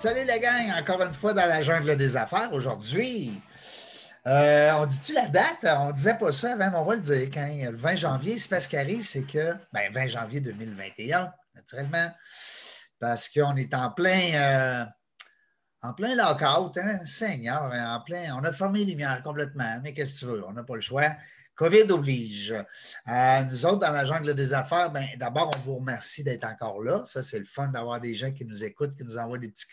Salut la gang, encore une fois dans la jungle des affaires aujourd'hui. Euh, on dit-tu la date? On disait pas ça avant, mais on va le dire. Quand, le 20 janvier, c'est pas ce qui arrive, c'est que, ben, 20 janvier 2021, naturellement, parce qu'on est en plein, euh, en plein lockout, hein? Seigneur, en plein, on a fermé les lumières complètement, mais qu'est-ce que tu veux? On n'a pas le choix. COVID oblige. Euh, nous autres, dans la jungle des affaires, ben, d'abord, on vous remercie d'être encore là. Ça, c'est le fun d'avoir des gens qui nous écoutent, qui nous envoient des petits,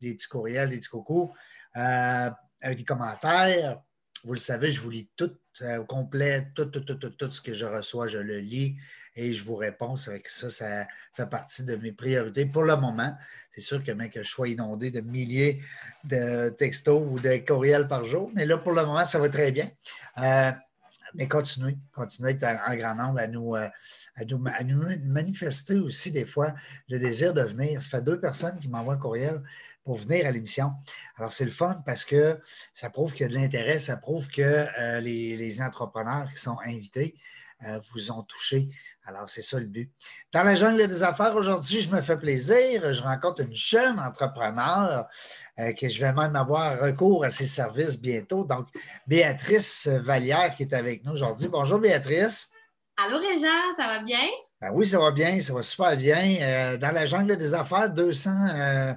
des petits courriels, des petits coucous, euh, avec des commentaires. Vous le savez, je vous lis tout euh, au complet, tout, tout, tout, tout, tout, ce que je reçois, je le lis et je vous réponds. Que ça, ça fait partie de mes priorités pour le moment. C'est sûr que même que je sois inondé de milliers de textos ou de courriels par jour, mais là, pour le moment, ça va très bien mais continuez, continuez en, grand nombre à nous, euh, à, nous, manifester aussi des fois le désir de venir. Ça fait deux personnes qui m'envoient un courriel pour venir à l'émission. Alors, c'est le fun parce que ça prouve qu'il y a de l'intérêt, ça prouve que euh, les, entrepreneurs qui sont invités vous ont touché. Alors, c'est ça le but. Dans la jungle des affaires, aujourd'hui, je me fais plaisir. Je rencontre une jeune entrepreneur euh, que je vais même avoir recours à ses services bientôt. Donc, Béatrice Vallière qui est avec nous aujourd'hui. Bonjour, Béatrice. Allô, Régent, ça va bien? Ben oui, ça va bien, ça va super bien. Euh, dans la jungle des affaires, 200,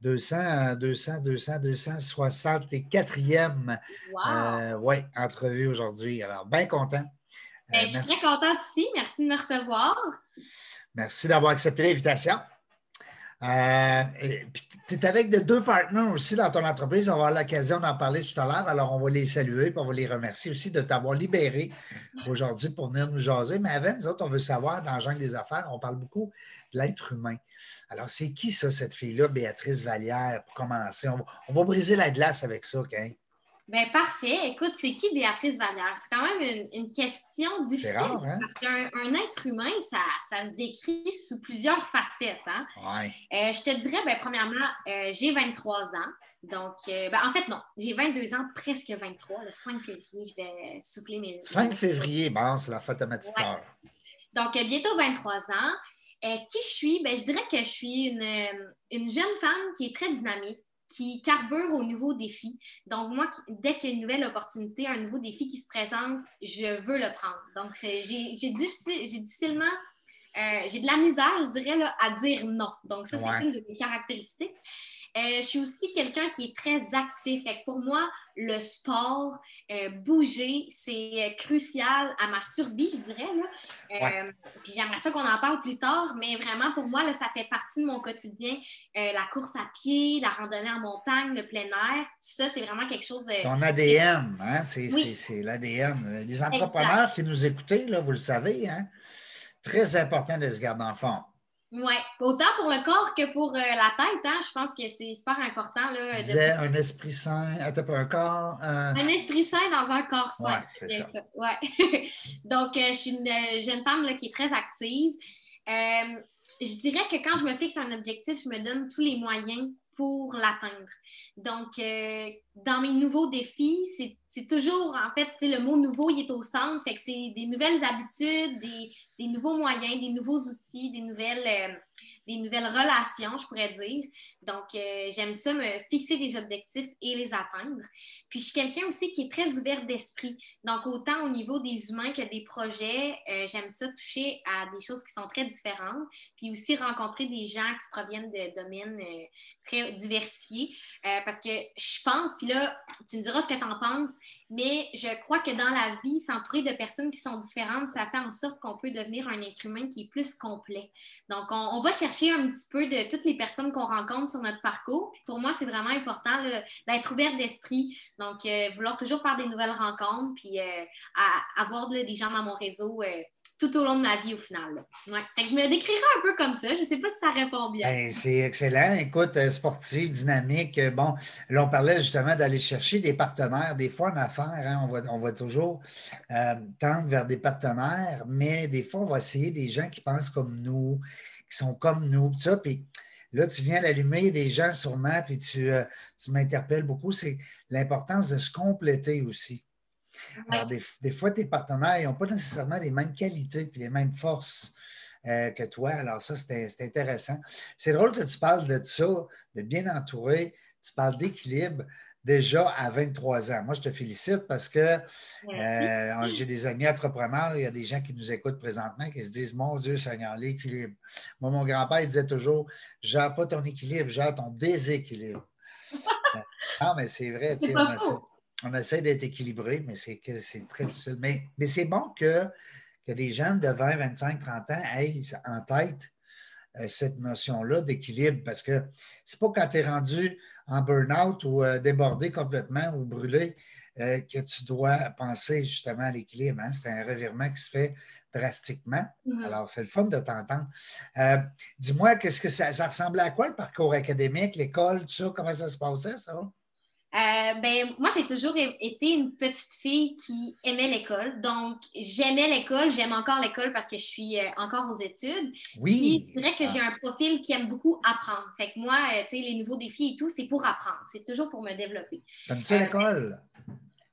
200, 200, 200, 264e wow. oui, entrevue aujourd'hui. Alors, bien content. Ben, je suis très contente ici. Merci de me recevoir. Merci d'avoir accepté l'invitation. Euh, tu es avec de deux partenaires aussi dans ton entreprise. On va avoir l'occasion d'en parler tout à l'heure. Alors, on va les saluer et on va les remercier aussi de t'avoir libéré aujourd'hui pour venir nous jaser. Mais avant, nous autres, on veut savoir, dans le genre des affaires, on parle beaucoup de l'être humain. Alors, c'est qui ça, cette fille-là, Béatrice Vallière, pour commencer? On va, briser la glace avec ça, OK? Bien, parfait. Écoute, c'est qui Béatrice Vallière? C'est quand même une, question difficile. Hein? Parce qu'un être humain, ça, se décrit sous plusieurs facettes. Hein? Euh, je te dirais, ben, premièrement, euh, j'ai 23 ans. Donc, euh, ben, en fait, non, j'ai 22 ans, presque 23. Le 5 février, je vais souffler mes. 5 février, bon, c'est la fête à ma petite Donc, bientôt 23 ans. qui je suis? Ben, je dirais que je suis une, une jeune femme qui est très dynamique qui carbure au nouveau défi. Donc, moi, dès qu'il y a une nouvelle opportunité, un nouveau défi qui se présente, je veux le prendre. Donc, j'ai difficilement, euh, j'ai de la misère, je dirais, là, à dire non. Donc, ça, c'est une de mes caractéristiques. Euh, je suis aussi quelqu'un qui est très actif. pour moi, le sport, euh, bouger, c'est euh, crucial à ma survie, je dirais. Puis j'aimerais ça qu'on en parle plus tard, mais vraiment, pour moi, là, ça fait partie de mon quotidien. la course à pied, la randonnée en montagne, le plein air, ça, c'est vraiment quelque chose de... Ton ADN, hein? c'est l'ADN. Les entrepreneurs qui nous écoutaient, là, vous le savez, hein? très important de se garder en forme. Oui, autant pour le corps que pour euh, la tête, hein, je pense que c'est super important. Là, de... un esprit sain, un corps. Euh, un esprit sain dans un corps sain. c'est ça. Ouais. Donc, euh, je suis une jeune femme là, qui est très active. je dirais que quand je me fixe un objectif, je me donne tous les moyens pour l'atteindre. Donc, dans mes nouveaux défis, c'est toujours, en fait, le mot nouveau, il est au centre. Fait que c'est des nouvelles habitudes, des, des nouveaux moyens, des nouveaux outils, des nouvelles, euh, des nouvelles relations, je pourrais dire. Donc, euh, j'aime ça, me fixer des objectifs et les atteindre. Puis, je suis quelqu'un aussi qui est très ouvert d'esprit. Donc, autant au niveau des humains que des projets, euh, j'aime ça toucher à des choses qui sont très différentes. Puis aussi rencontrer des gens qui proviennent de domaines très diversifiés. parce que je pense, puis là, tu me diras ce que tu en penses, mais je crois que dans la vie, s'entourer de personnes qui sont différentes, ça fait en sorte qu'on peut devenir un être humain qui est plus complet. Donc, on, va chercher un petit peu de toutes les personnes qu'on rencontre sur notre parcours. pour moi, c'est vraiment important d'être ouvert d'esprit. Donc, euh, vouloir toujours faire des nouvelles rencontres, puis euh, avoir des gens dans mon réseau. Euh, tout au long de ma vie au final. Ouais. je me décrirais un peu comme ça. Je ne sais pas si ça répond bien. Ben, c'est excellent. Écoute, euh, sportif, dynamique. Euh, bon, là, on parlait justement d'aller chercher des partenaires. Des fois, en affaires, hein, on, va, on toujours euh, tendre vers des partenaires, mais des fois, on va essayer des gens qui pensent comme nous, qui sont comme nous. Ça, puis là, tu viens d'allumer des gens sûrement, puis tu, tu m'interpelles beaucoup. C'est l'importance de se compléter aussi. Alors, des, fois, tes partenaires n'ont pas nécessairement les mêmes qualités et les mêmes forces. euh, que toi. Alors, ça, c'est intéressant. C'est drôle que tu parles de ça, de bien entourer. Tu parles d'équilibre déjà à 23 ans. Moi, je te félicite parce que euh, j'ai des amis entrepreneurs, il y a des gens qui nous écoutent présentement qui se disent Mon Dieu, Seigneur, l'équilibre. Moi, mon grand-père, il disait toujours Gère pas ton équilibre, gère ton déséquilibre. non, mais c'est vrai. On, essaie, d'être équilibré, mais c'est très difficile. Mais, mais c'est bon que, que les jeunes de 20, 25, 30 ans aient en tête euh, cette notion-là d'équilibre parce que c'est pas quand tu es rendu en burn-out ou euh, débordé complètement ou brûlé euh, que tu dois penser justement à l'équilibre. Hein. C'est un revirement qui se fait drastiquement. Mm-hmm. Alors, c'est le fun de t'entendre. Dis-moi, qu'est-ce que ça, ça, ressemblait à quoi le parcours académique, l'école, tout ça? Comment ça se passait, ça? Euh, ben, moi, j'ai toujours été une petite fille qui aimait l'école. Donc, j'aimais l'école, j'aime encore l'école parce que je suis euh, encore aux études. Oui. C'est vrai que j'ai un profil qui aime beaucoup apprendre. Fait que moi, euh, tu sais, les nouveaux défis et tout, c'est pour apprendre. C'est toujours pour me développer. T'aimes ça l'école?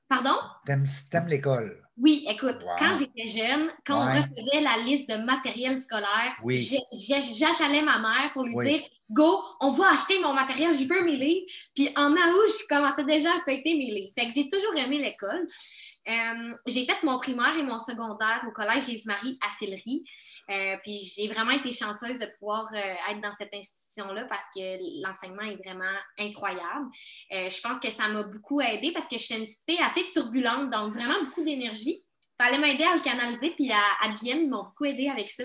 Pardon? T'aimes l'école? Oui, écoute, quand j'étais jeune, quand on recevait la liste de matériel scolaire, j'achalais ma mère pour lui dire Go, on va acheter mon matériel, j'ai veux mes livres. Puis en août, je commençais déjà à feuilleter mes livres. Fait que j'ai toujours aimé l'école. Euh, j'ai fait mon primaire et mon secondaire au collège Jésus-Marie à Sillery. Euh, puis j'ai vraiment été chanceuse de pouvoir euh, être dans cette institution-là parce que l'enseignement est vraiment incroyable. je pense que ça m'a beaucoup aidé parce que je suis une petite assez turbulente, donc vraiment beaucoup d'énergie ça allait m'aider à le canaliser. Puis à, à GM, ils m'ont beaucoup aidé avec ça.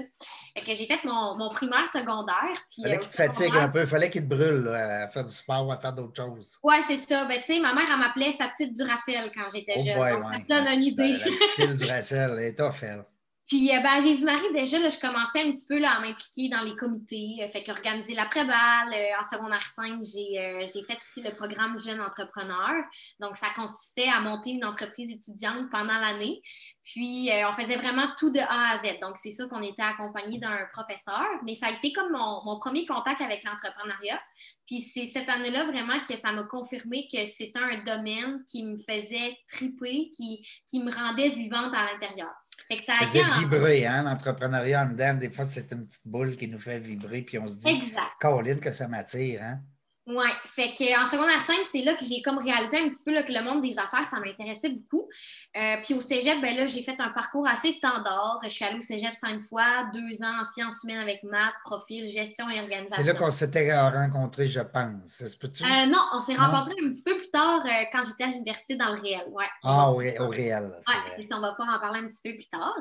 Fait que j'ai fait mon, mon, primaire secondaire. Il fallait qu'il te fatigue un peu, il fallait qu'il te brûle à faire du sport ou à faire d'autres choses. Oui, c'est ça. Ben, tu sais, ma mère, elle m'appelait sa petite Duracell quand j'étais oh jeune. donc, ça te donne une idée. La petite Duracell, elle est tough, elle. Puis, euh, ben, Jésus-Marie, déjà, là, je commençais un petit peu là, à m'impliquer dans les comités. Euh, fait qu'organiser l'après-balle. Euh, en secondaire 5, j'ai fait aussi le programme Jeune Entrepreneur. Donc, ça consistait à monter une entreprise étudiante pendant l'année. Puis, on faisait vraiment tout de A à Z. Donc, c'est sûr qu'on était accompagné d'un professeur, mais ça a été comme mon, mon premier contact avec l'entrepreneuriat. Puis, c'est cette année-là vraiment que ça m'a confirmé que c'était un domaine qui me faisait triper, qui, qui me rendait vivante à l'intérieur. Que ça a vibrer, hein, l'entrepreneuriat en dedans. Des fois, c'est une petite boule qui nous fait vibrer, puis on se dit, Caroline, que ça m'attire, hein? Oui, fait qu'en secondaire 5, c'est là que j'ai comme réalisé un petit peu que le monde des affaires, ça m'intéressait beaucoup. Euh, puis au cégep, ben là, j'ai fait un parcours assez standard. Je suis allée au cégep cinq fois, deux ans en sciences humaines avec maths, profil, gestion et organisation. C'est là qu'on s'était rencontrés, je pense. Euh, non, on s'est rencontrés un petit peu plus tard euh, quand j'étais à l'université dans le réel. Ouais. Ah oui, au réel. Oui, on va pouvoir en parler un petit peu plus tard.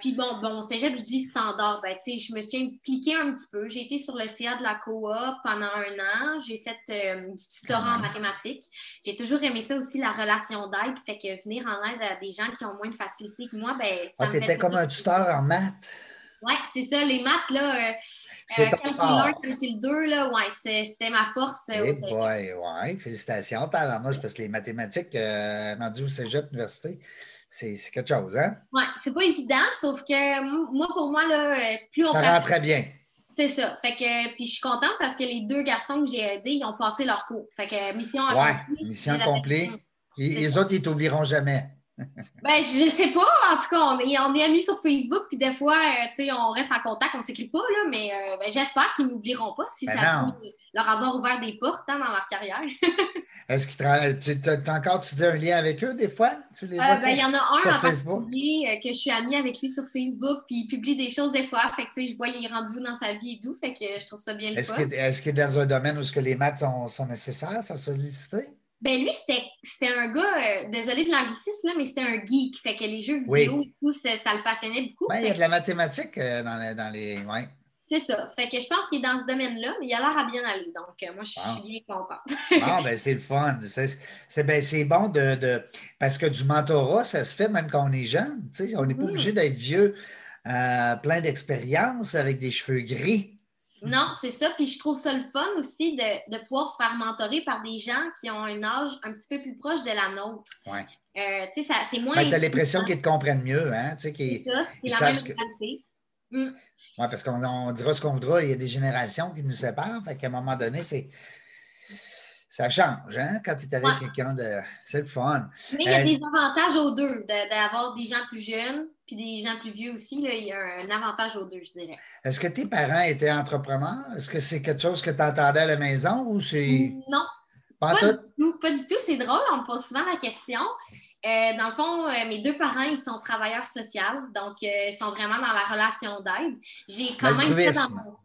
puis bon, bon, au cégep, je dis standard. Ben, je me suis impliquée un petit peu. J'ai été sur le CA de la coop pendant un an j'ai fait euh, du tutorat en mathématiques. J'ai toujours aimé ça aussi, la relation d'aide. Fait que venir en aide à des gens qui ont moins de facilité que moi, ben, ça ah, Tu étais comme un tuteur en maths. Oui, c'est ça. Les maths, là. Euh, c'est euh, calcul 1, calcul 2, là, ouais, c'était ma force. Oui, euh, ouais, ouais, félicitations. parce que les mathématiques, euh, rendu au cégep université, c'est quelque chose, hein? Oui, c'est pas évident, sauf que moi, pour moi, là, plus on. Ça rend très bien. C'est ça. Fait que, puis je suis contente parce que les deux garçons que j'ai aidés, ils ont passé leur cours. Fait que mission accomplie. Ouais, mission accomplie. Et les autres, ils t'oublieront jamais. Ben, je sais pas. En tout cas, on est, on est amis sur Facebook, puis des fois, euh, tu sais, on reste en contact, on s'écrit pas, là, mais euh, ben, j'espère qu'ils m'oublieront pas si ben ça peut leur avoir ouvert des portes hein, dans leur carrière. Est-ce qu'ils tu as encore tu dis un lien avec eux des fois? Tu les euh, ben, il y en a un en particulier que je suis amie avec lui sur Facebook, puis il publie des choses des fois. Fait que tu sais, je vois il est rendu dans sa vie et tout. Fait que je trouve ça bien Est-ce qu'il est, est, dans un domaine où ce que les maths sont, sont nécessaires, sont sollicités? Ben lui, c'était un gars, euh, désolé de l'anglicisme, mais c'était un geek. Fait que les jeux vidéo et tout, ça, le passionnait beaucoup. Ben, il y a de la mathématique euh, dans, les, dans les. Ouais. C'est ça. Fait que je pense qu'il est dans ce domaine-là, mais il a l'air à bien aller. Donc, euh, moi, je suis bien contente. ah, ben c'est le fun. C'est ben, bon de, de, Parce que du mentorat, ça se fait même quand on est jeune. On n'est pas obligé d'être vieux, plein d'expérience, avec des cheveux gris. Non, c'est ça. Puis je trouve ça le fun aussi de, pouvoir se faire mentorer par des gens qui ont un âge un petit peu plus proche de la nôtre. Oui. Euh, tu sais, c'est moins. Ben, tu as l'impression qu'ils te comprennent mieux. Hein? c'est ça, c'est la même que... Mm. Oui, parce qu'on dira ce qu'on voudra, il y a des générations qui nous séparent. Fait qu'à un moment donné, c'est. Ça change, hein, quand tu es avec quelqu'un de. C'est le fun. Mais il y a euh, des avantages aux deux, d'avoir des gens plus jeunes, puis des gens plus vieux aussi, là, il y a un avantage aux deux, je dirais. Est-ce que tes parents étaient entrepreneurs? Est-ce que c'est quelque chose que tu entendais à la maison ou c'est. Non. Pas, du tout. Pas du tout. C'est drôle, on me pose souvent la question. Euh, dans le fond, euh, mes deux parents, ils sont travailleurs sociaux, donc euh, ils sont vraiment dans la relation d'aide. J'ai quand même fait dans mon...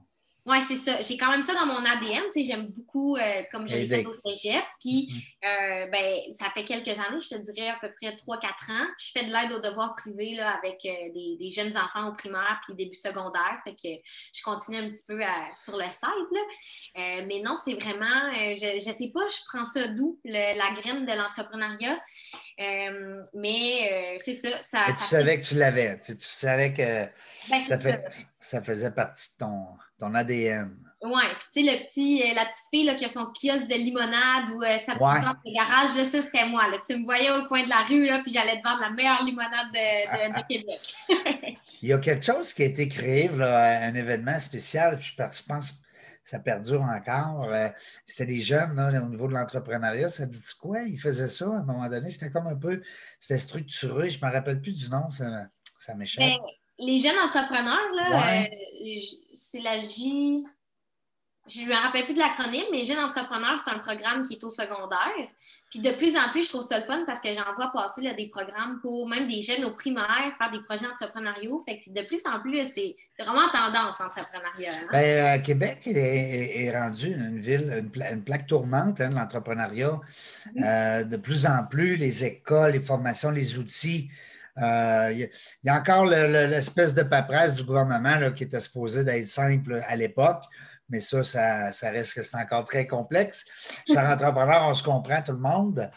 Oui, c'est ça. J'ai quand même ça dans mon ADN. J'aime beaucoup, euh, comme je l'ai fait au cégep. Puis, mm-hmm. euh, ben, ça fait quelques années, je te dirais à peu près 3-4 ans. Je fais de l'aide aux devoirs privés là, avec euh, des, jeunes enfants au primaire puis début secondaire. Fait que je continue un petit peu sur le site. mais non, c'est vraiment, je ne sais pas, je prends ça d'où, la graine de l'entrepreneuriat. mais c'est ça. ça, tu savais que tu l'avais. Tu, savais que ben, ça, ça faisait partie de ton ton ADN. Oui, puis tu sais, le petit, euh, la petite fille là, qui a son kiosque de limonade ou euh, sa petite ouais. de garage, là, ça, c'était moi. Là. Tu me voyais au coin de la rue, là, puis j'allais te vendre la meilleure limonade de, Québec. Il y a quelque chose qui a été créé, là, un événement spécial, je pense que ça perdure encore. Euh, c'était des jeunes là, au niveau de l'entrepreneuriat. Ça dit quoi? Ils faisaient ça à un moment donné. C'était comme un peu, c'était structuré. Je ne me rappelle plus du nom, ça, ça m'échappe. Ben, les jeunes entrepreneurs, là, euh, c'est la J. Je ne me rappelle plus de l'acronyme, mais Jeunes entrepreneurs, c'est un programme qui est au secondaire. Puis de plus en plus, je trouve ça le fun parce que j'en vois passer là, des programmes pour même des jeunes au primaire, faire des projets entrepreneuriaux. Fait que de plus en plus, c'est vraiment tendance entrepreneuriale. Hein. Ben, euh, Québec est, rendu une ville, une, plaque tournante hein, de l'entrepreneuriat. Euh, de plus en plus, les écoles, les formations, les outils il y, a encore l'espèce de paperasse du gouvernement qui était supposé d'être simple à l'époque, mais ça, ça, reste que c'est encore très complexe. Cher entrepreneur, on se comprend tout le monde,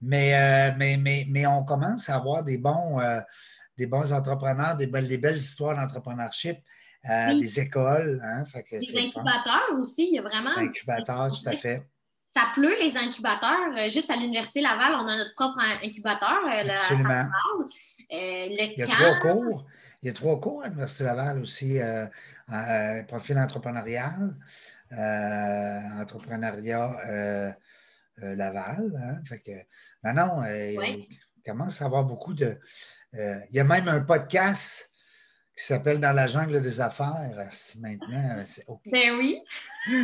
mais, euh, mais, mais, on commence à avoir des bons, euh, des bons entrepreneurs, des belles, des belles histoires d'entrepreneurship. des écoles. Hein, des incubateurs aussi, il y a vraiment. Des incubateurs, tout à fait. Ça pleut, les incubateurs. Euh, juste à l'Université Laval, on a notre propre incubateur. Euh, Absolument. Euh, il y a trois cours. Il y a trois cours à l'Université Laval aussi, profil entrepreneurial, entrepreneuriat Laval. Hein. fait que, non, non, il commence à avoir beaucoup de. il y a même un podcast qui s'appelle Dans la jungle des affaires. Maintenant, Ben oui.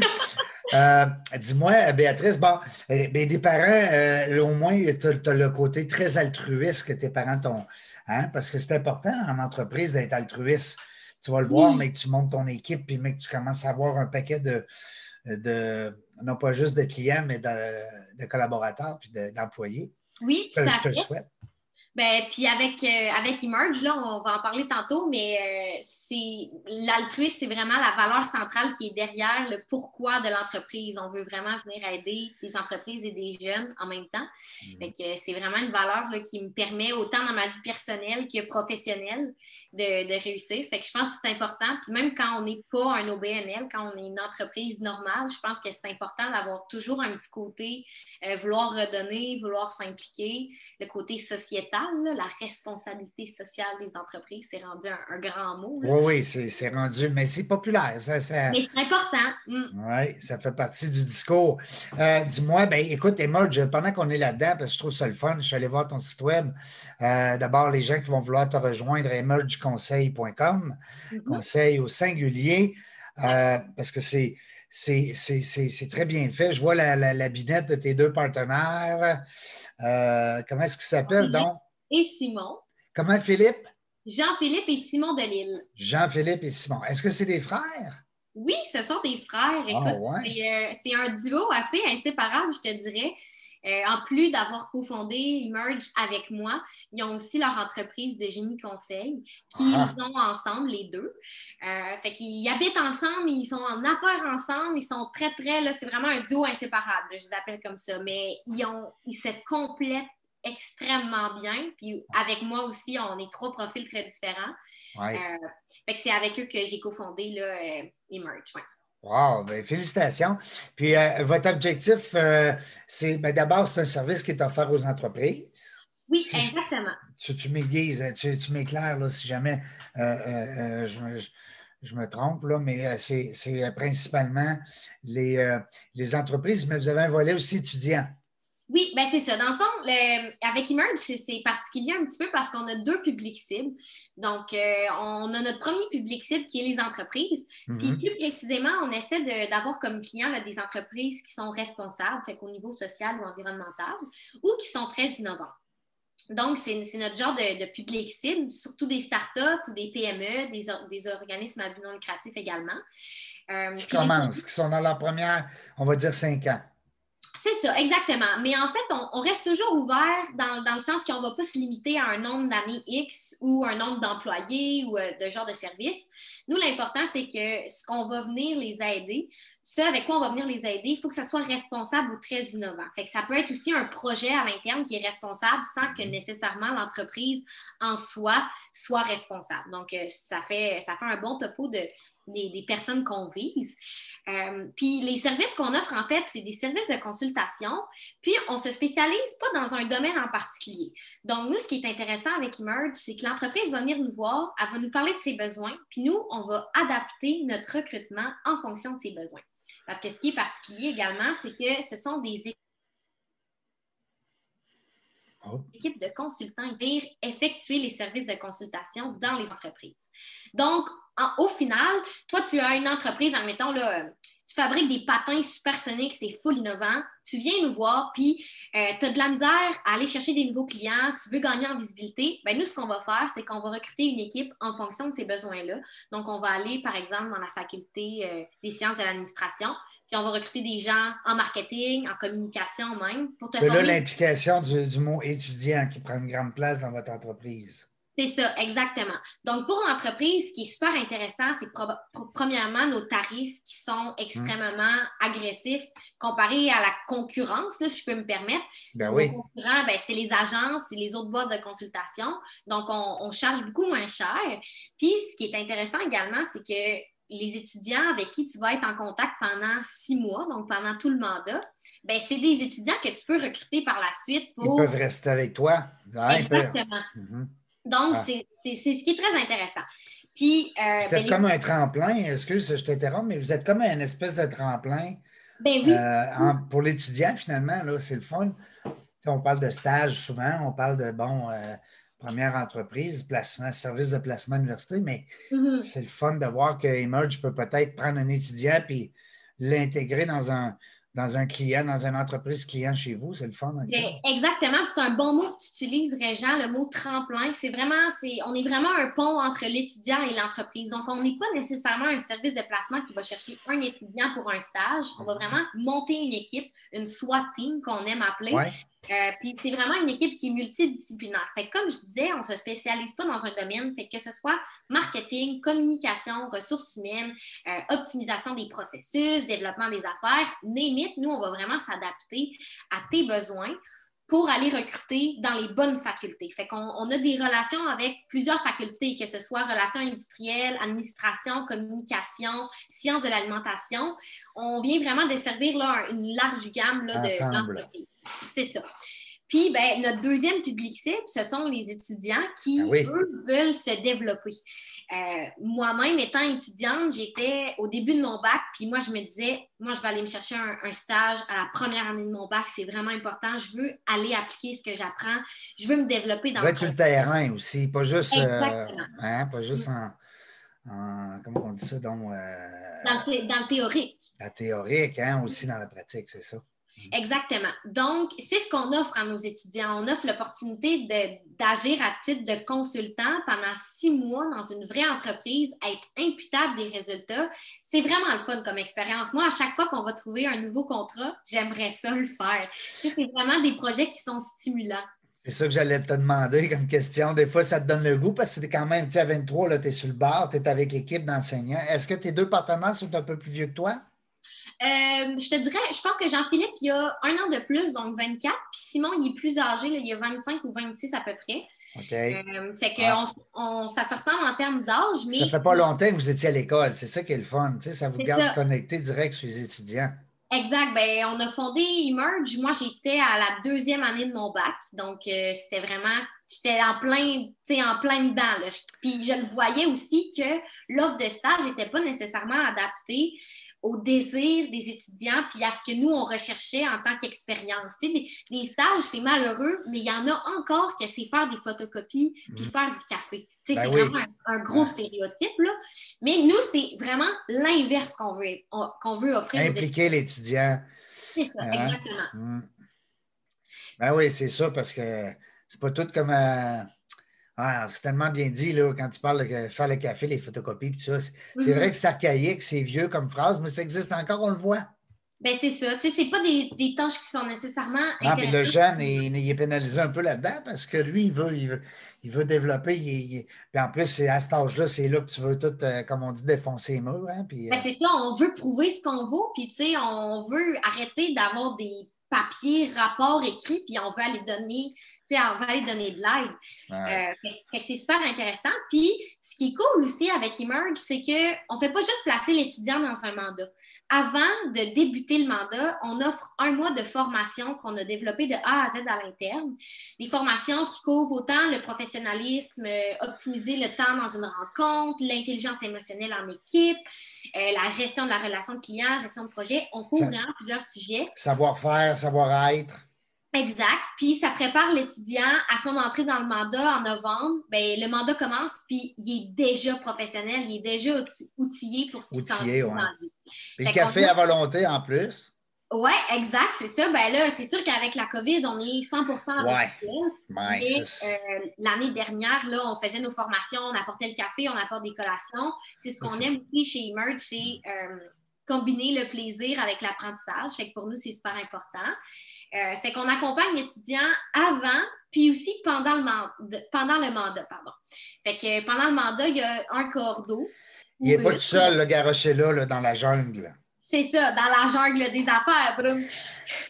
Euh, dis-moi, Béatrice, bon, eh, ben, des parents, euh, au moins, tu as, le côté très altruiste que tes parents t'ont. Hein, parce que c'est important en entreprise d'être altruiste. Tu vas le voir, mais que tu montes ton équipe, puis mais que tu commences à avoir un paquet de, de non pas juste de clients, mais de, collaborateurs puis d'employés. oui, tout je te le souhaite. Ben, puis avec, euh, avec Emerge, là, on va en parler tantôt, mais euh, c'est l'altruisme, c'est vraiment la valeur centrale qui est derrière le pourquoi de l'entreprise. On veut vraiment venir aider des entreprises et des jeunes en même temps. Mm. c'est vraiment une valeur là, qui me permet, autant dans ma vie personnelle que professionnelle, de, de réussir. Fait que je pense que c'est important. Puis même quand on n'est pas un OBNL, quand on est une entreprise normale, je pense que c'est important d'avoir toujours un petit côté euh, vouloir redonner, vouloir s'impliquer, le côté sociétal la responsabilité sociale des entreprises, c'est rendu un, grand mot. Oui, oui, c'est rendu, mais c'est populaire. Ça, Mais c'est important. Mm. Oui, ça fait partie du discours. Euh, dis-moi, ben, écoute, Emerge, pendant qu'on est là-dedans, parce que je trouve ça le fun, je suis allé voir ton site web. Euh, d'abord, les gens qui vont vouloir te rejoindre, emergeconseil.com, mm-hmm. conseil au singulier, euh, parce que c'est c'est très bien fait. Je vois la, la, binette de tes deux partenaires. comment est-ce qu'il s'appelle donc? Et Simon. Comment Philippe? Jean-Philippe et Simon Delille. Jean-Philippe et Simon. Est-ce que c'est des frères? Oui, ce sont des frères. Ah, euh, c'est un duo assez inséparable, je te dirais. Euh, en plus d'avoir cofondé Emerge avec moi, ils ont aussi leur entreprise de génie conseil qui ah. sont ensemble, les deux. Euh, fait qu'ils habitent ensemble, ils sont en affaires ensemble, ils sont très, très, là, c'est vraiment un duo inséparable, je les appelle comme ça, mais ils, ont, ils se complètent extrêmement bien. Puis avec moi aussi, on est trois profils très différents. Euh, fait que c'est avec eux que j'ai cofondé là, euh, Emerge. Wow, ben, félicitations. Puis euh, votre objectif, c'est ben, d'abord, c'est un service qui est offert aux entreprises. Oui, exactement. tu, tu m'aiguises, tu, tu m'éclaires si jamais je me, je, me, trompe, là, mais c'est principalement les, les entreprises, mais vous avez un volet aussi étudiant. Oui, ben c'est ça. Dans le fond, avec Emerge, c'est particulier un petit peu parce qu'on a deux publics cibles. Donc, euh, on a notre premier public cible qui est les entreprises. Puis mhm. plus précisément, on essaie d'avoir comme clients des entreprises qui sont responsables, fait qu'au niveau social ou environnemental, ou qui sont très innovantes. Donc, c'est notre genre de, public cible, surtout des startups ou des PME, des, des organismes à but non lucratif également. Euh, qui commencent, qui sont dans leur première, on va dire, cinq ans. C'est ça, exactement. Mais en fait, on, reste toujours ouvert dans, le sens qu'on ne va pas se limiter à un nombre d'années X ou un nombre d'employés ou euh, de genre de service. Nous, l'important, c'est que ce qu'on va venir les aider, ce avec quoi on va venir les aider, il faut que ça soit responsable ou très innovant. Fait que ça peut être aussi un projet à l'interne qui est responsable sans que nécessairement l'entreprise en soi soit responsable. Donc, euh, ça fait, ça fait un bon topo de, des personnes qu'on vise. Euh, puis les services qu'on offre, en fait, c'est des services de consultation. Puis on ne se spécialise pas dans un domaine en particulier. Donc, nous, ce qui est intéressant avec Emerge, c'est que l'entreprise va venir nous voir, elle va nous parler de ses besoins, puis nous, on va adapter notre recrutement en fonction de ses besoins. Parce que ce qui est particulier également, c'est que ce sont des oh. équipes de consultants qui effectuer les services de consultation dans les entreprises. Donc, au final, toi, tu as une entreprise, admettons, là, tu fabriques des patins supersoniques, c'est full innovant. Tu viens nous voir, puis euh, tu as de la misère à aller chercher des nouveaux clients, tu veux gagner en visibilité. Ben, nous, ce qu'on va faire, c'est qu'on va recruter une équipe en fonction de ces besoins-là. Donc, on va aller, par exemple, dans la faculté euh, des sciences de l'administration, puis on va recruter des gens en marketing, en communication même, pour te là, l'implication du mot étudiant qui prend une grande place dans votre entreprise. C'est ça, exactement. Donc, pour l'entreprise, ce qui est super intéressant, c'est premièrement nos tarifs qui sont extrêmement agressifs comparés à la concurrence, si je peux me permettre. Ben oui. concurrents, ben, c'est les agences, c'est les autres boîtes de consultation. Donc, on, charge beaucoup moins cher. Puis, ce qui est intéressant également, c'est que les étudiants avec qui tu vas être en contact pendant six mois, donc pendant tout le mandat, ben, c'est des étudiants que tu peux recruter par la suite pour. Ils peuvent rester avec toi. Exactement. Mhm. Donc, ah. c'est ce qui est très intéressant. Puis, euh, vous êtes ben, comme un tremplin, excuse, je t'interromps, mais vous êtes comme un espèce de tremplin. Ben oui. Euh, pour l'étudiant, finalement, c'est le fun. on parle de stage souvent, on parle de, bon, euh, première entreprise, placement, service de placement université, mais mm-hmm. c'est le fun de voir que Emerge peut peut-être prendre un étudiant puis l'intégrer dans un, dans un client, dans une entreprise client chez vous. C'est le fun. Ben, exactement. C'est un bon mot que tu utilises, Régent, le mot tremplin. C'est vraiment, c'est, on est vraiment un pont entre l'étudiant et l'entreprise. Donc, on n'est pas nécessairement un service de placement qui va chercher un étudiant pour un stage. On va vraiment monter une équipe, une SWAT team qu'on aime appeler. Euh, c'est vraiment une équipe qui est multidisciplinaire. Fait comme je disais, on ne se spécialise pas dans un domaine, fait que ce soit marketing, communication, ressources humaines, euh, optimisation des processus, développement des affaires, name nous, on va vraiment s'adapter à tes besoins pour aller recruter dans les bonnes facultés. Fait qu'on on a des relations avec plusieurs facultés, que ce soit relations industrielles, administration, communication, sciences de l'alimentation. On vient vraiment desservir là, une large gamme d'entreprises. C'est ça. Puis, ben, notre deuxième public cible, ce sont les étudiants qui, ah eux, veulent se développer. Euh, moi-même, étant étudiante, j'étais au début de mon bac, puis moi, je me disais, moi, je vais aller me chercher un, stage à la première année de mon bac, c'est vraiment important. Je veux aller appliquer ce que j'apprends. Je veux me développer dans le sur le terrain aussi, pas juste, euh, hein, pas juste en, comment on dit ça, donc, euh, dans, le, dans le théorique. La théorique, hein, aussi dans la pratique, c'est ça. Exactement. Donc, c'est ce qu'on offre à nos étudiants. On offre l'opportunité d'agir à titre de consultant pendant six mois dans une vraie entreprise, être imputable des résultats. C'est vraiment le fun comme expérience. Moi, à chaque fois qu'on va trouver un nouveau contrat, j'aimerais ça le faire. C'est vraiment des projets qui sont stimulants. C'est ça que j'allais te demander comme question. Des fois, ça te donne le goût parce que tu es quand même, tu sais, à 23, tu es sur le bar, tu es avec l'équipe d'enseignants. Est-ce que tes deux partenaires sont un peu plus vieux que toi? Euh, je te dirais, je pense que Jean-Philippe, il a un an de plus, donc 24. Puis Simon, il est plus âgé, il a 25 ou 26 à peu près. OK. Euh, fait que on, ça se ressemble en termes d'âge. Mais... Ça fait pas longtemps que vous étiez à l'école. C'est ça qui est le fun. Tu sais, ça vous garde connecté direct sur les étudiants. Exact. Ben, on a fondé Emerge. Moi, j'étais à la deuxième année de mon bac. Donc, euh, c'était vraiment, j'étais en plein, en plein dedans. Là. Puis, je le voyais aussi que l'offre de stage n'était pas nécessairement adaptée au désir des étudiants puis à ce que nous, on recherchait en tant qu'expérience. Tu sais, des, stages, c'est malheureux, mais il y en a encore que c'est faire des photocopies puis mhm. faire du café. Tu sais, ben c'est vraiment un, gros stéréotype, là. Mais nous, c'est vraiment l'inverse qu'on veut, qu'on veut offrir. Impliquer l'étudiant. C'est ça, hein? exactement. Mhm. Ben oui, c'est ça, parce que c'est pas tout comme. Euh, ah, c'est tellement bien dit là, quand tu parles de faire le café, les photocopies, tout ça. C'est vrai que c'est archaïque, c'est vieux comme phrase, mais ça existe encore, on le voit. Ben c'est ça. Tu sais, c'est pas des, des, tâches qui sont nécessairement. Ah, puis le jeune, il, est pénalisé un peu là-dedans parce que lui, il veut, il veut, développer. Il, puis en plus, à cet âge-là, c'est là que tu veux tout, euh, comme on dit, défoncer les murs. Hein, ben, c'est ça, on veut prouver ce qu'on vaut, puis tu sais, on veut arrêter d'avoir des papiers, rapports écrits, puis on veut aller donner on va aller donner de l'aide. Euh, c'est super intéressant. Puis, ce qui est cool aussi avec Emerge, c'est qu'on ne fait pas juste placer l'étudiant dans un mandat. Avant de débuter le mandat, on offre un mois de formation qu'on a développé de A à Z à l'interne. Des formations qui couvrent autant le professionnalisme, euh, optimiser le temps dans une rencontre, l'intelligence émotionnelle en équipe, euh, la gestion de la relation client, gestion de projet. On couvre vraiment plusieurs sujets. Savoir-faire, savoir-être. Exact. Puis ça prépare l'étudiant à son entrée dans le mandat en novembre. Bien, le mandat commence, puis il est déjà professionnel, il est déjà outillé pour ce qui s'en ouais. le café à volonté en plus. Oui, exact, c'est ça. Ben là, c'est sûr qu'avec la COVID, on est 100% en ouais. Et euh, l'année dernière, là, on faisait nos formations, on apportait le café, on apporte des collations. C'est ce qu'on aime aussi chez Emerge, c'est euh, combiner le plaisir avec l'apprentissage. Fait que pour nous, c'est super important. Euh, fait qu'on accompagne l'étudiant avant, puis aussi pendant le, mandat, pendant le mandat. Pardon. Fait que pendant le mandat, il y a un cordeau. Il n'est pas tout seul, le garoché là, dans la jungle. C'est ça, dans la jungle des affaires, Brum.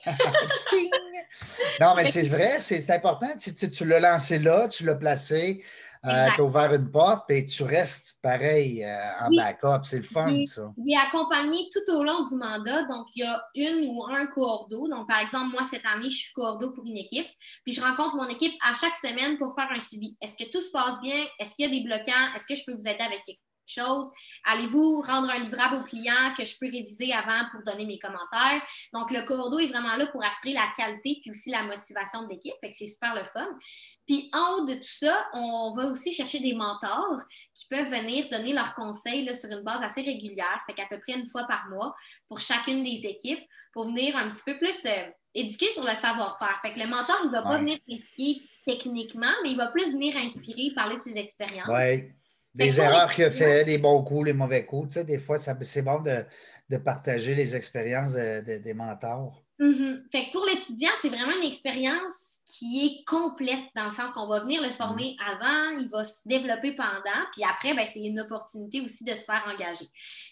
non, mais c'est vrai, c'est important. Tu, tu l'as lancé là, tu l'as placé. Euh, tu as ouvert une porte, et tu restes pareil euh, en backup. C'est le fun, ça. Il est accompagné tout au long du mandat. Donc, il y a une ou un coordo. Donc, par exemple, moi, cette année, je suis coordo pour une équipe. Puis, je rencontre mon équipe à chaque semaine pour faire un suivi. Est-ce que tout se passe bien? Est-ce qu'il y a des bloquants? Est-ce que je peux vous aider avec quelque chose. Allez-vous rendre un livrable au client que je peux réviser avant pour donner mes commentaires? Donc, le cordeau est vraiment là pour assurer la qualité puis aussi la motivation de l'équipe. Fait que c'est super le fun. Puis, en haut de tout ça, on va aussi chercher des mentors qui peuvent venir donner leurs conseils sur une base assez régulière, fait qu'à peu près une fois par mois pour chacune des équipes, pour venir un petit peu plus euh, éduquer sur le savoir-faire. Fait que le mentor ne va pas venir éduquer techniquement, mais il va plus venir inspirer, parler de ses expériences. Oui. Des erreurs qu'il a fait, des bons coups, les mauvais coups. Tu sais, des fois, c'est bon de, partager les expériences des mentors. Mm-hmm. Fait que pour l'étudiant, c'est vraiment une expérience qui est complète dans le sens qu'on va venir le former mm. avant, il va se développer pendant, puis après, ben, c'est une opportunité aussi de se faire engager.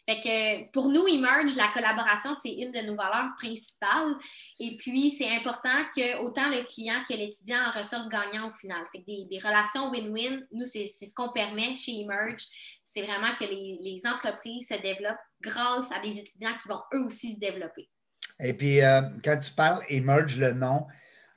Fait que pour nous, Emerge, la collaboration, c'est une de nos valeurs principales. Et puis, c'est important que autant le client que l'étudiant en ressortent gagnant au final. Fait que des, relations win-win, nous, c'est ce qu'on permet chez Emerge. C'est vraiment que les, les entreprises se développent grâce à des étudiants qui vont eux aussi se développer. Et puis, euh, quand tu parles Emerge, le nom,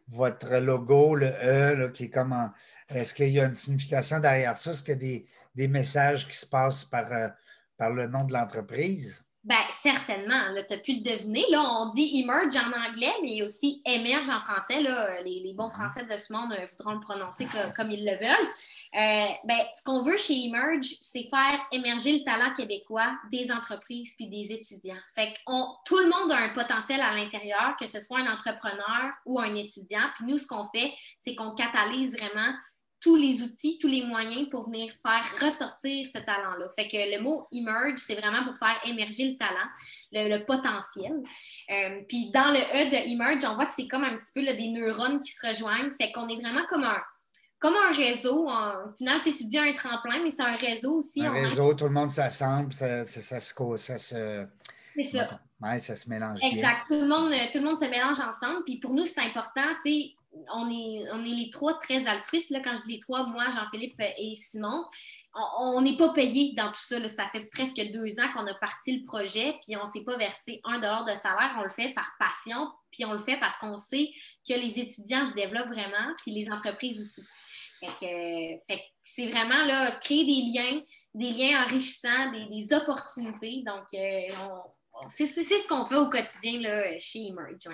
votre logo, le E, qui est comme Est-ce qu'il y a une signification derrière ça? Est-ce qu'il y a des, messages qui se passent par, euh, par le nom de l'entreprise? Bien, certainement. Tu as pu le deviner. Là, on dit emerge en anglais, mais aussi émerge en français. Là, les, bons français de ce monde euh, voudront le prononcer comme, ils le veulent. Euh, ben, ce qu'on veut chez Emerge, c'est faire émerger le talent québécois des entreprises puis des étudiants. Fait que tout le monde a un potentiel à l'intérieur, que ce soit un entrepreneur ou un étudiant. Puis nous, ce qu'on fait, c'est qu'on catalyse vraiment tous les outils, tous les moyens pour venir faire ressortir ce talent-là. Fait que le mot emerge, c'est vraiment pour faire émerger le talent, le, potentiel. Euh, puis dans le E de emerge, on voit que c'est comme un petit peu des neurones qui se rejoignent. Fait qu'on est vraiment comme un, comme un réseau. En, au final, tu dis un tremplin, mais c'est un réseau aussi. Un réseau, tout le monde s'assemble, ça, ça, se. Ça se... C'est ça. Oui, ça se mélange. Exact. Tout, le monde, tout le monde se mélange ensemble. Puis pour nous, c'est important. Tu sais, on est, on est les trois très altruistes. Là, quand je dis les trois, moi, Jean-Philippe et Simon, on n'est pas payé dans tout ça. Ça fait presque deux ans qu'on a parti le projet, puis on ne s'est pas versé un dollar de salaire. On le fait par passion, puis on le fait parce qu'on sait que les étudiants se développent vraiment, puis les entreprises aussi. c'est vraiment là, créer des liens, des liens enrichissants, des, opportunités. Donc, euh, c'est ce qu'on fait au quotidien là, chez Emerge.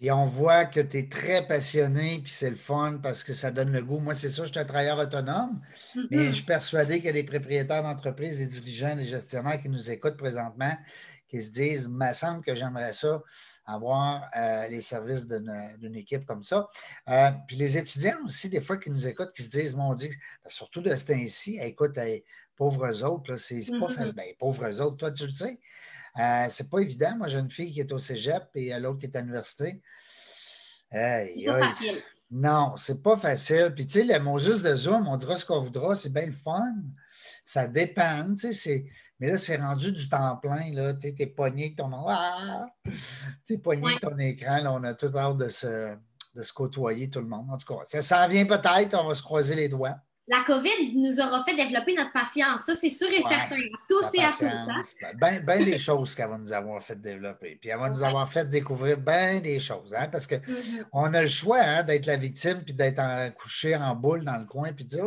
Puis on voit que tu es très passionné, puis c'est le fun parce que ça donne le goût. Moi, c'est ça, je suis un travailleur autonome, mais je suis persuadé qu'il y a des propriétaires d'entreprises, des dirigeants, des gestionnaires qui nous écoutent présentement, qui se disent, il me semble que j'aimerais ça, avoir euh, les services d'une équipe comme ça. Euh, puis les étudiants aussi, des fois, qui nous écoutent, qui se disent, mon Dieu, surtout de ce temps-ci, écoute, pauvres autres, c'est pas facile. Ben, pauvres autres, toi, tu le sais. Euh, c'est pas évident. Moi, j'ai une fille qui est au cégep et l'autre qui est à l'université. Non, c'est pas facile. Puis, tu sais, le mot juste de Zoom, on dira ce qu'on voudra, c'est bien le fun. Ça dépend, tu sais, Mais là, c'est rendu du temps plein, là. Tu es pogné avec ton... Ah! Tu es pogné avec ton écran, là. On a tout hâte de se, de se côtoyer, tout le monde. En tout cas, ça s'en vient peut-être. On va se croiser les doigts la COVID nous aura fait développer notre patience. Ça, c'est sûr et certain. À tous et à tous. Bien ben des choses qu'elle va nous avoir fait développer. Puis elle va nous avoir fait découvrir bien des choses. Hein, parce qu'on mm-hmm. a le choix hein, d'être la victime puis d'être couché en boule dans le coin puis de dire.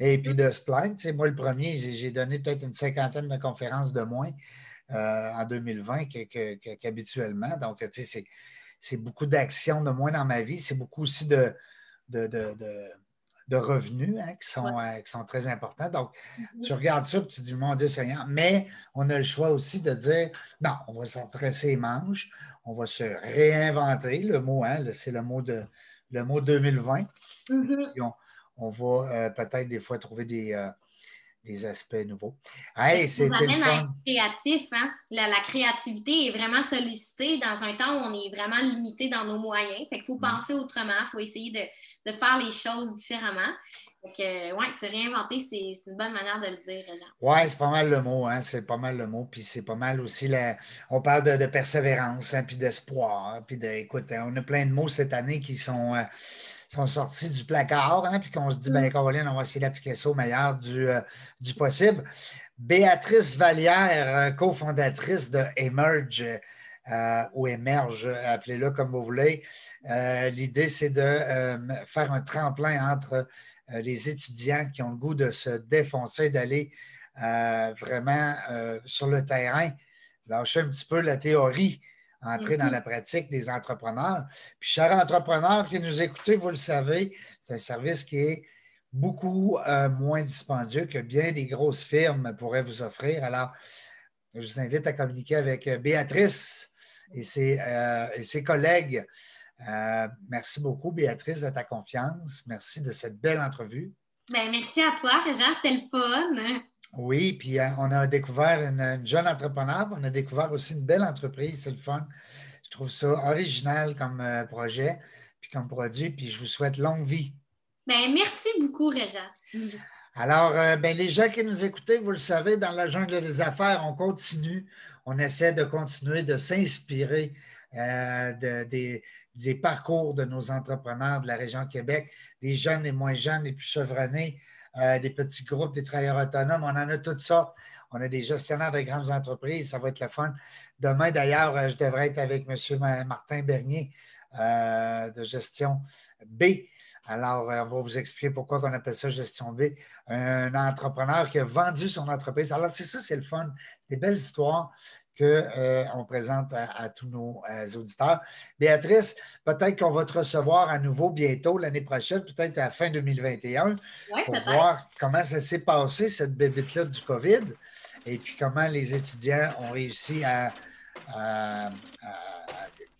Et puis de se plaindre. Tu moi, le premier, j'ai donné peut-être une cinquantaine de conférences de moins euh, en 2020 qu'habituellement. Donc, tu sais, c'est beaucoup d'actions de moins dans ma vie. C'est beaucoup aussi de, de de revenus hein, qui, sont, euh, qui sont très importants. Donc, mm-hmm. tu regardes ça et tu dis, mon Dieu Seigneur, mais on a le choix aussi de dire, non, on va s'entresser les manches, on va se réinventer, le mot, hein, c'est le mot de le mot 2020. Mm-hmm. on, va euh, peut-être des fois trouver des, euh, des aspects nouveaux. Hey, ça nous amène à être créatif. Hein? La, créativité est vraiment sollicitée dans un temps où on est vraiment limité dans nos moyens. Fait qu'il faut mm. penser autrement, il faut essayer de, faire les choses différemment. Donc, oui, se réinventer, c'est une bonne manière de le dire, Jean. Oui, c'est pas mal le mot, hein? c'est pas mal le mot. Puis c'est pas mal aussi, la... on parle de, persévérance, hein, puis d'espoir. Puis de, écoute, on a plein de mots cette année qui sont... Euh, sont sortis du placard, hein, puis qu'on se dit, ben, mm. Caroline, on va essayer d'appliquer ça au meilleur du, euh, du possible. Béatrice Vallière, euh, cofondatrice de Emerge, euh, ou Emerge, appelez-le comme vous voulez. L'idée, c'est de faire un tremplin entre les étudiants qui ont le goût de se défoncer, d'aller vraiment sur le terrain, lâcher un petit peu la théorie entrer dans mm-hmm. la pratique des entrepreneurs. Puis, chers entrepreneurs qui nous écoutez, vous le savez, c'est un service qui est beaucoup euh, moins dispendieux que bien des grosses firmes pourraient vous offrir. Alors, je vous invite à communiquer avec euh, Béatrice et ses, euh, et ses collègues. merci beaucoup, Béatrice, de ta confiance. Merci de cette belle entrevue. Bien, merci à toi, Régent. C'était le fun. Oui, puis euh, on a découvert une, jeune entrepreneur, on a découvert aussi une belle entreprise, c'est le fun. Je trouve ça original comme euh, projet, puis comme produit, puis je vous souhaite longue vie. Bien, merci beaucoup, Réjean. Alors, euh, ben, les gens qui nous écoutent, vous le savez, dans la jungle des affaires, on continue, on essaie de continuer de s'inspirer des, des parcours de nos entrepreneurs de la région Québec, des jeunes et moins jeunes et plus chevronnés. Euh, des petits groupes, des travailleurs autonomes. On en a toutes sortes. On a des gestionnaires de grandes entreprises. Ça va être le fun. Demain, d'ailleurs, euh, je devrais être avec M. Martin Bernier euh, de gestion B. Alors, on va vous expliquer pourquoi on appelle ça gestion B. Un entrepreneur qui a vendu son entreprise. Alors, c'est ça, c'est le fun. Des belles histoires qu'on euh, présente à, tous nos euh, auditeurs. Béatrice, peut-être qu'on va te recevoir à nouveau bientôt l'année prochaine, peut-être à la fin 2021, pour voir comment ça s'est passé, cette bébite-là du COVID, et puis comment les étudiants ont réussi à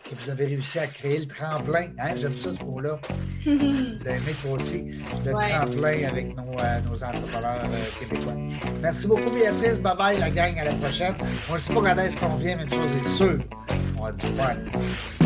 que vous avez réussi à créer le tremplin. Hein? J'aime ça, ce mot-là. Aimé toi aussi, le tremplin avec nos, euh, nos entrepreneurs euh, québécois. Merci beaucoup, Béatrice. Bye bye, la gang. À la prochaine. On ne sait pas quand est-ce qu'on vient, mais une chose est sûre. On a du fun.